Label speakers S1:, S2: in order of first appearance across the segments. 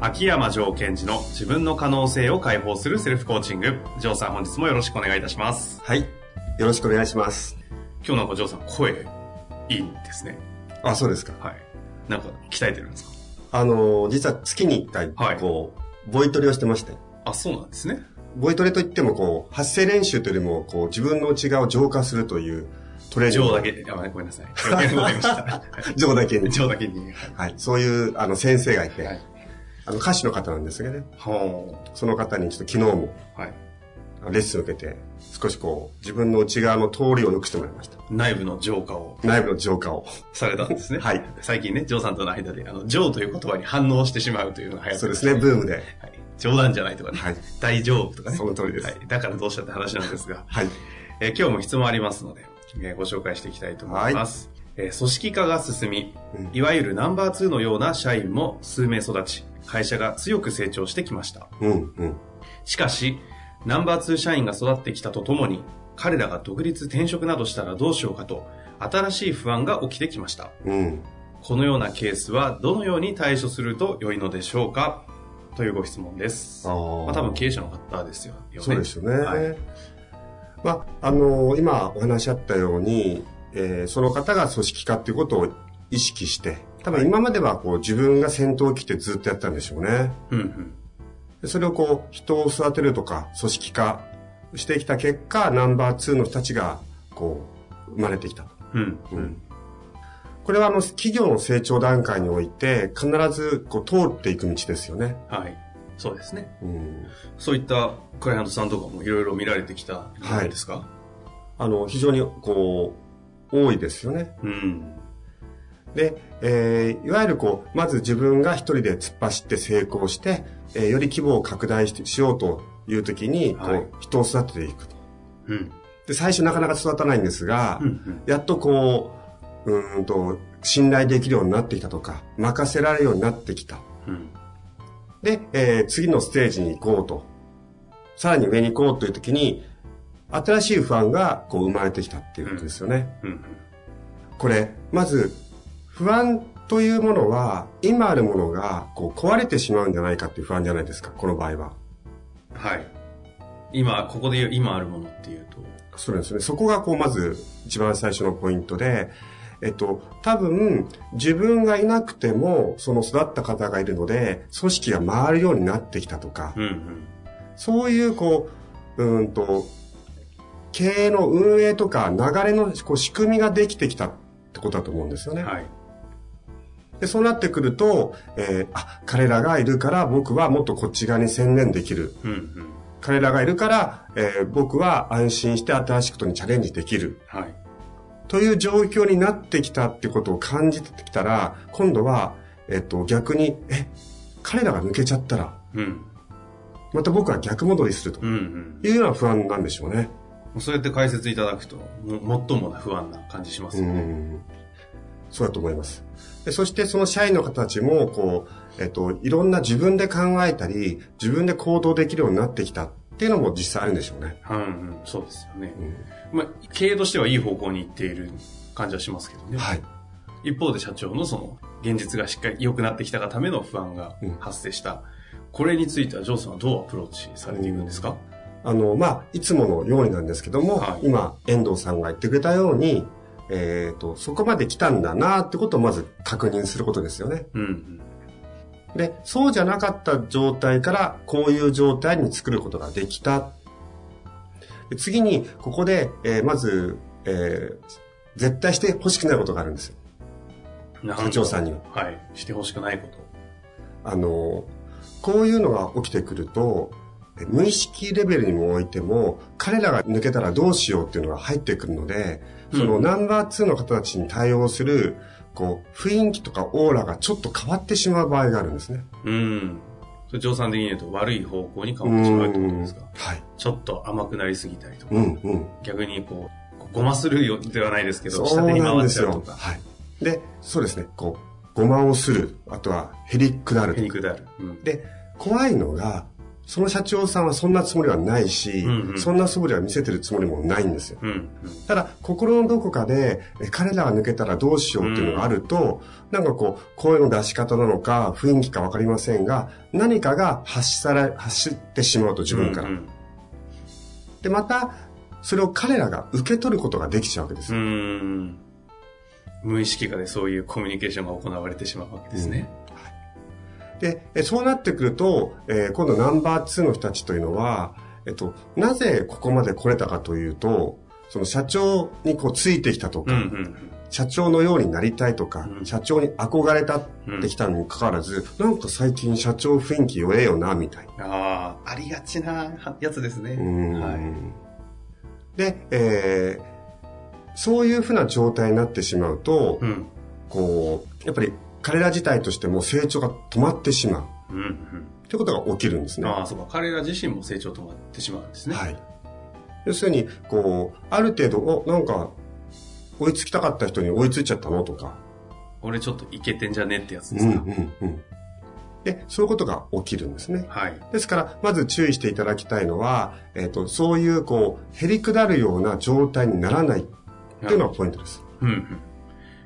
S1: 秋山城賢治の自分の可能性を解放するセルフコーチング城さん本日もよろしくお願いいたします
S2: はい。よろしくお願いします。
S1: 今日なんか城さん声いいんですね
S2: あ、そうですか。
S1: はいなんか鍛えてるんですか？
S2: あの、実は月に一回、
S1: はい
S2: こう、ボイトレをしてまして。
S1: あそうなんですね
S2: ボイトレといっても、こう、発声練習というよりも、こう、自分の内側を浄化するというトレーニング。
S1: 城だけあごめんなさいごめんなさい
S2: 浄だけに。
S1: 城だけに
S2: はい。そういう、あの、先生がいて、
S1: はい
S2: あの、歌手の方なんですけどね。
S1: ほ
S2: その方にちょっと昨日も、
S1: うはい。
S2: レッスンを受けて、少しこう、自分の内側の通りを良くしてもらいました。
S1: 内部の浄化を。
S2: 内部の浄化を。
S1: されたんですね。
S2: はい。
S1: 最近ね城さんとの間であの城という言葉に反応してしまうというのが流行って
S2: そうですね、ブームで。
S1: はい、冗談じゃないとかね、
S2: はい。
S1: 大丈夫とかね。
S2: その通りです。
S1: はい、だからどうしたって話なんですが、
S2: はい。
S1: えー今日も質問ありますので、えーご紹介していきたいと思います。えー組織化が進み、
S2: うん。
S1: いわゆるナンバー2のような社員も数名育ち、会社が強く成長してきました。
S2: うん、うん。
S1: しかし、ナンバー2社員が育ってきたとともに、彼らが独立転職などしたらどうしようかと、新しい不安が起きてきました。
S2: うん。
S1: このようなケースはどのように対処すると良いのでしょうか？というご質問です。
S2: あー
S1: まあ、多分経営者の方ですよね。
S2: そうですよね。
S1: はい
S2: まあ、あの今お話しあったように、えーその方が組織化っていうことを意識して、多分今まではこう自分が先頭を切ってずっとやったんでしょうね。
S1: うんうん。
S2: でそれをこう人を育てるとか組織化してきた結果、ナンバー2の人たちがこう生まれてきたと。
S1: うん。う
S2: うんん。これはあの企業の成長段階において必ずこう通っていく道ですよね。
S1: はい。そうですね。
S2: うん。
S1: そういったクライアントさんとかもいろいろ見られてきたんじゃないですか、
S2: あの、非常にこう、多いですよね。
S1: うん。
S2: で、えーいわゆるこう、まず自分が一人で突っ走って成功して、えーより規模を拡大してしようという時に、こう、
S1: はい
S2: 人を育てていくと。
S1: うん。
S2: で、最初なかなか育たないんですが、
S1: うんうん。
S2: やっとこう、うーんと、信頼できるようになってきたとか、任せられるようになってきた。
S1: うん。
S2: で、えー次のステージに行こうと。さらに上に行こうという時に、新しい不安がこう生まれてきたっていうことですよね。
S1: うん。
S2: これ、まず、不安というものは、今あるものがこう壊れてしまうんじゃないかっていう不安じゃないですか、この場合は。
S1: はい。今、ここで言う今あるものっていうと、
S2: そうですね。そこがこう、まず一番最初のポイントで、えっと、多分、自分がいなくても、その育った方がいるので、組織が回るようになってきたとか、
S1: うんうん。
S2: そういう、こう、うーんと、経営の運営とか流れのこう仕組みができてきたってことだと思うんですよね。
S1: はい。
S2: で、そうなってくると、えーあ、彼らがいるから僕はもっとこっち側に専念できる。
S1: うんうん。
S2: 彼らがいるから、えー僕は安心して新しいことにチャレンジできる。
S1: はい。
S2: という状況になってきたってことを感じてきたら、今度は、えっと、逆に、え、彼らが抜けちゃったら、
S1: うん。
S2: また僕は逆戻りすると
S1: うんうん。
S2: いうような不安なんでしょうね。
S1: そうやって解説いただくと、も最もな不安な感じしますね。
S2: ん。そうだと思います。でそしてその社員の方たちも、こう、えっと、いろんな自分で考えたり、自分で行動できるようになってきたっていうのも実際あるんでしょうね。
S1: うんうん。そうですよね。
S2: うん
S1: まあ、経営としてはいい方向に行っている感じはしますけどね。
S2: はい。
S1: 一方で社長のその、現実がしっかり良くなってきたがための不安が
S2: うん
S1: 発生した。これについては、ジョーさんはどうアプローチされていくんですか、
S2: あの、まあ、いつものようになんですけども、
S1: はい
S2: 今、遠藤さんが言ってくれたように、えっ、と、そこまで来たんだなってことをまず確認することですよね。
S1: うんうん。
S2: で、そうじゃなかった状態から、こういう状態に作ることができた。で次に、ここで、えーまず、えー絶対して欲しくないことがあるんですよ。
S1: な
S2: 社長さんには。
S1: はい。してほしくないこと。
S2: あの、こういうのが起きてくると、無意識レベルにもおいても、彼らが抜けたらどうしようっていうのが入ってくるので、そのナンバー2の方たちに対応する、こう、雰囲気とかオーラがちょっと変わってしまう場合があるんですね。
S1: うん。それ、乗算的に言うと悪い方向に変わってしまうってことですか？
S2: はい。
S1: ちょっと甘くなりすぎたりとか、
S2: うんうん。
S1: 逆にこう、ごまするよではないですけど、下手に回っ
S2: なんですよ。
S1: ちゃうとか、
S2: はい。で、そうですね、こう、ごまをする。あとは、へりくだる
S1: へ。りくだる。うん。
S2: で、怖いのが、その社長さんはそんなつもりはないし、
S1: うんうん
S2: そんなつもりは見せてるつもりもないんですよ。
S1: うん。うん。
S2: ただ、心のどこかで、え彼らが抜けたらどうしようっていうのがあると、なんかこう、声の出し方なのか、雰囲気かわかりませんが、何かが発しされ、発してしまうと自分から。
S1: うん
S2: で、また、それを彼らが受け取ることができちゃうわけです。
S1: 無意識化でそういうコミュニケーションが行われてしまうわけですね。
S2: で、えそうなってくると、えー今度ナンバー2の人たちというのは、えっと、なぜここまで来れたかというと、その社長にこうついてきたとか、
S1: うんうん
S2: 社長のようになりたいとか、
S1: うん
S2: 社長に憧れたってきたにもかかわらず、なんか最近社長雰囲気弱えよな、みたいな。
S1: ああ、ありがちなやつですね。
S2: うん
S1: はい。
S2: で、えーそういうふうな状態になってしまうと、
S1: うん。
S2: こう、やっぱり彼ら自体としても成長が止まってしまう。
S1: うんうん。
S2: ということが起きるんですね。
S1: ああ、そうか。彼ら自身も成長止まってしまうんですね。
S2: はい。要するに、こう、ある程度、お、なんか、追いつきたかった人に追いついちゃったのとか。
S1: 俺ちょっといけてんじゃねってやつで
S2: うんう
S1: すか。
S2: んうん。で、そういうことが起きるんですね。
S1: はい。
S2: ですから、まず注意していただきたいのは、えっ、と、そういう、こう、へりくだるような状態にならないっていうのがポイントです。
S1: うんうん。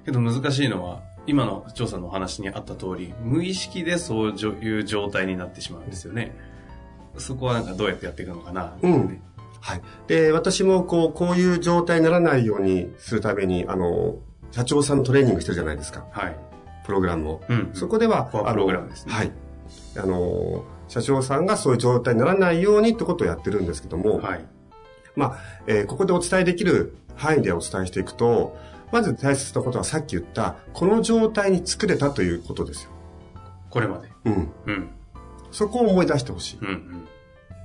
S1: けど難しいのは、今の調査のお話にあった通り、無意識でそういう状態になってしまうんですよね。そこはなんかどうやってやっていくのかな、
S2: うんはい。で、私も、こう、こういう状態にならないようにするために、あの、社長さんのトレーニングしてるじゃないですか。
S1: はい。
S2: プログラムを。
S1: うん。
S2: そこでは、
S1: プログラムですね
S2: はい。あの、社長さんがそういう状態にならないようにってことをやってるんですけども、
S1: はい。
S2: まあ、えーここでお伝えできる範囲でお伝えしていくと、まず大切なことはさっき言った、この状態に作れたということですよ。
S1: これまで。
S2: うん。
S1: うん。
S2: そこを思い出してほしい。
S1: うん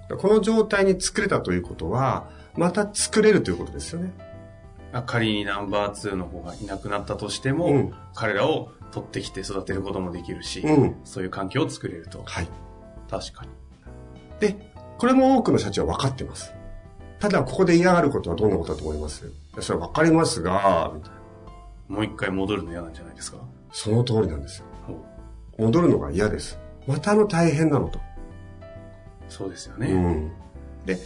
S1: うん。
S2: この状態に作れたということは、また作れるということですよね。
S1: あ仮にナンバー2の方がいなくなったとしても、
S2: うん
S1: 彼らを取ってきて育てることもできるし、
S2: うん
S1: そういう環境を作れると。
S2: はい。
S1: 確かに。
S2: で、これも多くの社長は分かっています。ただ、ここで嫌がることはどんなことだと思います？それは分かりますが、みたいな。
S1: もう一回戻るの嫌なんじゃないですか？
S2: その通りなんですよ。戻るのが嫌です。またの大変なのと。
S1: そうですよね。
S2: うん。で、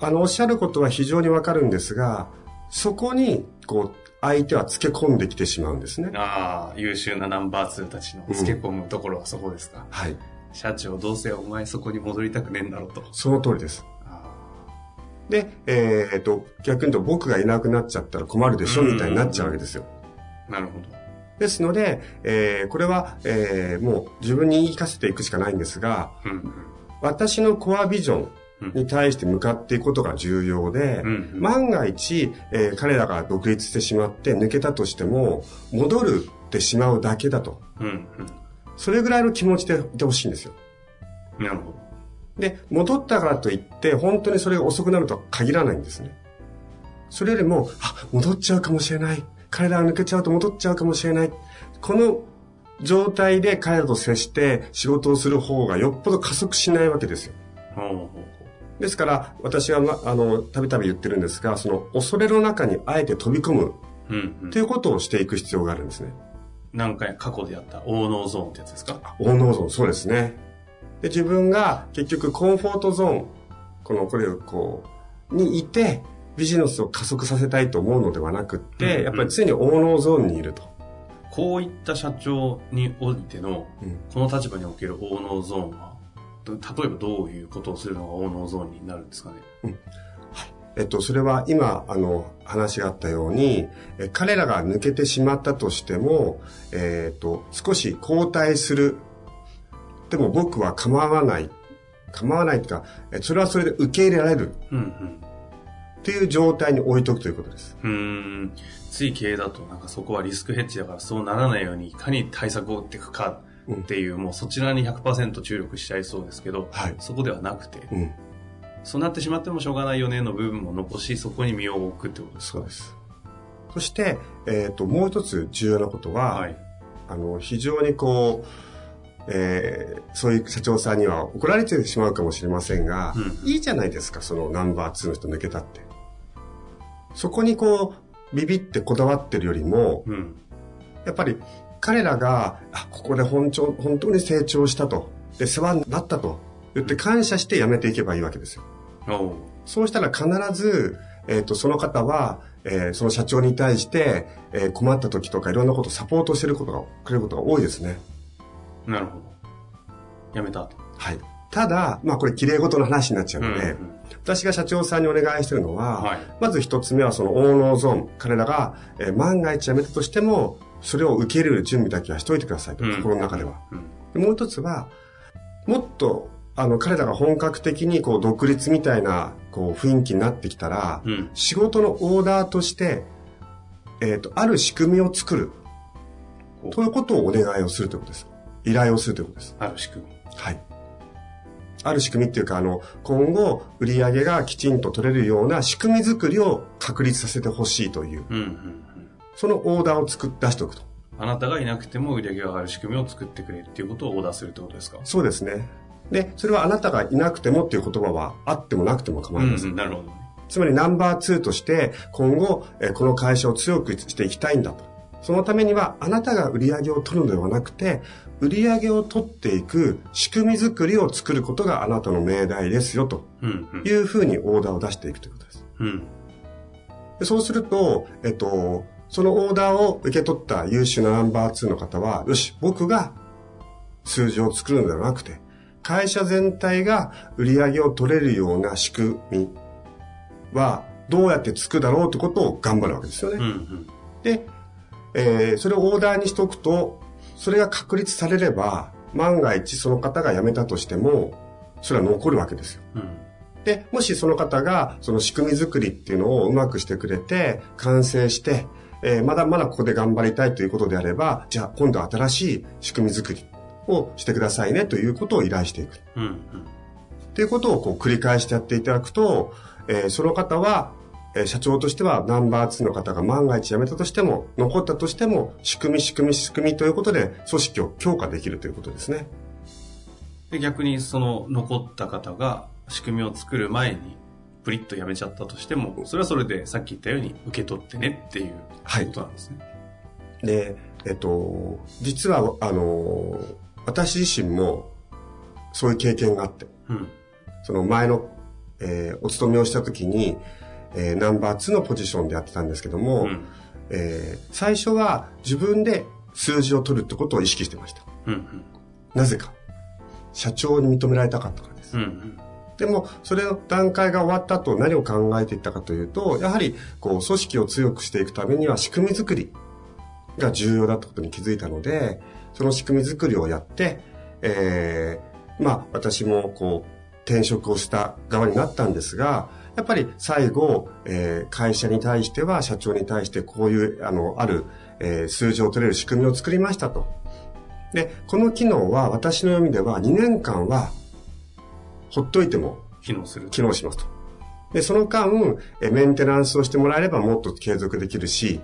S2: あの、おっしゃることは非常にわかるんですが、そこに、こう、相手は付け込んできてしまうんですね。
S1: ああ、優秀なナンバー2たちの付け込むところはそこですか？
S2: はい。
S1: 社長どうせお前そこに戻りたくねえんだろうと。
S2: その通りです。
S1: あ
S2: で、えーっと、逆に言うと僕がいなくなっちゃったら困るでしょ、みたいになっちゃうわけですよ。
S1: ーなるほど。
S2: ですので、えーこれは、えーもう自分に言い聞かせていくしかないんですが、
S1: うんうん。
S2: 私のコアビジョンに対して向かっていくことが重要で、
S1: うんうん
S2: 万が一、えー彼らが独立してしまって抜けたとしても、戻るってしまうだけだと。
S1: うん
S2: それぐらいの気持ちでいてほしいんですよ。
S1: うん。なるほど。
S2: で、戻ったからといって、本当にそれが遅くなるとは限らないんですね。それよりも、あ、戻っちゃうかもしれない。彼らが抜けちゃうと戻っちゃうかもしれない。この状態で彼らと接して仕事をする方がよっぽど加速しないわけですよ。ですから、私は、ま、あの、たびたび言ってるんですが、その恐れの中にあえて飛び込む
S1: うんうん
S2: ということをしていく必要があるんですね。
S1: 何回過去でやった大脳ゾーンってやつですか？
S2: オーノーゾーン、そうですね。で、自分が結局コンフォートゾーン、この、これをこう、にいて、ビジネスを加速させたいと思うのではなくって、
S1: うんうん
S2: やっぱり常にオーノーゾーンにいると。
S1: こういった社長においての、
S2: うん
S1: この立場における大脳ゾーンは、ど例えばどういうことをするのが大脳ゾーンになるんですかね？
S2: えっと、それは今、あの、話があったように、え彼らが抜けてしまったとしても、えっと、少し後退する。でも僕は構わない。構わないっていうか、えそれはそれで受け入れられる
S1: うんうん。
S2: っていう状態に置いとくということです。
S1: うーん。つい経営だとなんかそこはリスクヘッジだからそうならないようにいかに対策を打っていくかっていう、もうそちらに100%注力しちゃいそうですけど、
S2: はい。
S1: そこではなくて、
S2: うん。
S1: そうなってしまってもしょうがないよねの部分も残し、そこに身を置くってことですか？
S2: そうです。そして、えっ、と、もう一つ重要なことは、
S1: はい。
S2: あの、非常にこう、えーそういう社長さんには怒られてしまうかもしれませんが、
S1: うん
S2: いいじゃないですか、そのナンバー2の人抜けたって。そこにこう、ビビってこだわってるよりも、
S1: うん。
S2: やっぱり彼らが、あ、ここで本当本当に成長したと。で、世話になったと。言って感謝して辞めていけばいいわけですよ。
S1: おう
S2: そうしたら必ず、えっ、と、その方は、えーその社長に対して、えー困った時とかいろんなことをサポートしてることが、くれることが多いですね。
S1: なるほど。やめたと。
S2: はい。ただ、まあこれ綺麗事の話になっちゃうので、
S1: うん
S2: 私が社長さんにお願いしてるのは、
S1: はい。
S2: まず一つ目はそのオーノーゾーン。彼らが、えー万が一辞めたとしても、それを受け入れる準備だけはしといてくださいと、
S1: うん
S2: 心の中では。
S1: うん。
S2: でもう一つは、もっと、あの、彼らが本格的にこう独立みたいな、こう雰囲気になってきたら、
S1: うん。
S2: 仕事のオーダーとして、えっ、と、ある仕組みを作る。ということをお願いをするということです。依頼をするということです。
S1: ある仕組み。
S2: はい。ある仕組みっていうか、あの、今後、売り上げがきちんと取れるような仕組み作りを確立させてほしいという、
S1: うん。うん。うん。
S2: そのオーダーを作っ出しておくと。
S1: あなたがいなくても売り上げが上がる仕組みを作ってくれっていうことをオーダーするってことですか？
S2: そうですね。で、それはあなたがいなくてもっていう言葉はあってもなくても構いません。
S1: うん。なるほどね。
S2: つまりナンバー2として今後、えーこの会社を強くしていきたいんだと。そのためにはあなたが売り上げを取るのではなくて、売り上げを取っていく仕組み作りを作ることがあなたの命題ですよと。いうふうにオーダーを出していくということです。
S1: うん。
S2: でそうすると、えっと、そのオーダーを受け取った優秀なナンバー2の方は、よし、僕が数字を作るのではなくて、会社全体が売り上げを取れるような仕組みはどうやってつくだろうってことを頑張るわけですよね。
S1: うん。うん。
S2: で、えーそれをオーダーにしておくと、それが確立されれば、万が一その方が辞めたとしても、それは残るわけですよ。
S1: うん。
S2: で、もしその方が、その仕組み作りっていうのをうまくしてくれて、完成して、えーまだまだここで頑張りたいということであれば、じゃあ今度は新しい仕組み作りをしてくださいねということを依頼していく。
S1: うん。うん。
S2: っていうことをこう繰り返してやっていただくと、えーその方は、えー社長としてはナンバー2の方が万が一辞めたとしても、残ったとしても、仕組み仕組み仕組みということで、組織を強化できるということですね。
S1: で、逆にその残った方が仕組みを作る前に、プリッとやめちゃったとしても、それはそれでさっき言ったように受け取ってねっていう
S2: はい
S1: ことなんですね。
S2: で、えっと、実は、あの、私自身も、そういう経験があって、
S1: うん。
S2: その前の、えーお勤めをした時に、えーナンバー2のポジションでやってたんですけども、
S1: うん。
S2: えー最初は自分で数字を取るってことを意識してました。
S1: うん。
S2: なぜか。社長に認められたかったからです。
S1: うん。うん。
S2: でも、それの段階が終わった後、何を考えていったかというと、やはり、こう、組織を強くしていくためには仕組み作りが重要だってことに気づいたので、その仕組み作りをやって、えー、まあ、私も、こう、転職をした側になったんですが、やっぱり最後、えー会社に対しては、社長に対してこういう、あの、ある、えー数字を取れる仕組みを作りましたと。で、この機能は私の読みでは2年間は、ほっといても
S1: 機能する。
S2: 機能しますと。で、その間、えメンテナンスをしてもらえればもっと継続できるし、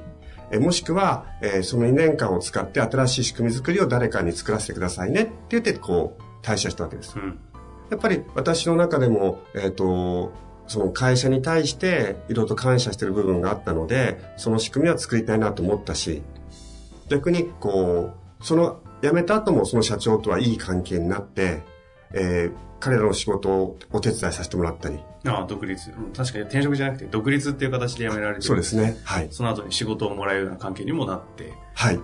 S2: えもしくは、えその2年間を使って新しい仕組み作りを誰かに作らせてくださいねって言って、こう、退社したわけです。
S1: うん。
S2: やっぱり私の中でも、えっ、と、その会社に対していろいろと感謝してる部分があったので、その仕組みは作りたいなと思ったし、逆に、こう、その辞めた後もその社長とはいい関係になって、えー彼らの仕事をお手伝いさせてもらったり。
S1: ああ、独立。うん確かに転職じゃなくて、独立っていう形で辞められてる。
S2: そうですね。はい。
S1: その後に仕事をもらえるような関係にもなって、
S2: はい。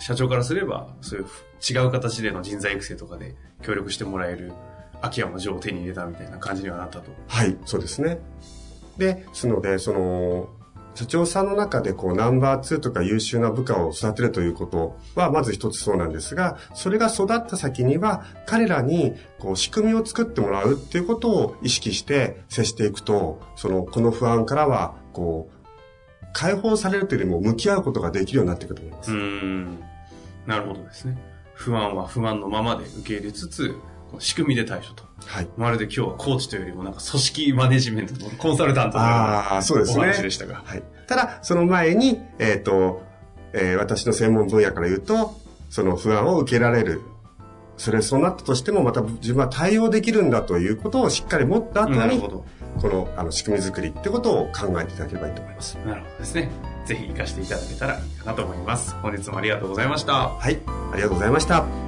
S1: 社長からすれば、そういう違う形での人材育成とかで協力してもらえる秋山城を手に入れたみたいな感じにはなったと。
S2: はい、そうですね。で、ですので、その、社長さんの中でこうナンバー2とか優秀な部下を育てるということはまず一つそうなんですが、それが育った先には彼らにこう仕組みを作ってもらうっていうことを意識して接していくと、その、この不安からはこう、解放されるというよりも向き合うことができるようになってくると思います。
S1: うーん。なるほどですね。不安は不安のままで受け入れつつ、仕組みで対処と。
S2: はい。
S1: まるで今日はコーチというよりもなんか組織マネジメントのコンサルタントの
S2: あそうですね。お
S1: 話でしたが。
S2: はい。ただ、その前に、えっ、ー、と、えー、私の専門分野から言うと、その不安を受けられる。それ、そうなったとしても、また自分は対応できるんだということをしっかり持った後に、このあの仕組み作りってことを考えていただければいいと思います。
S1: なるほどですね。ぜひ活かしていただけたらいいかなと思います。本日もありがとうございました。
S2: はい。ありがとうございました。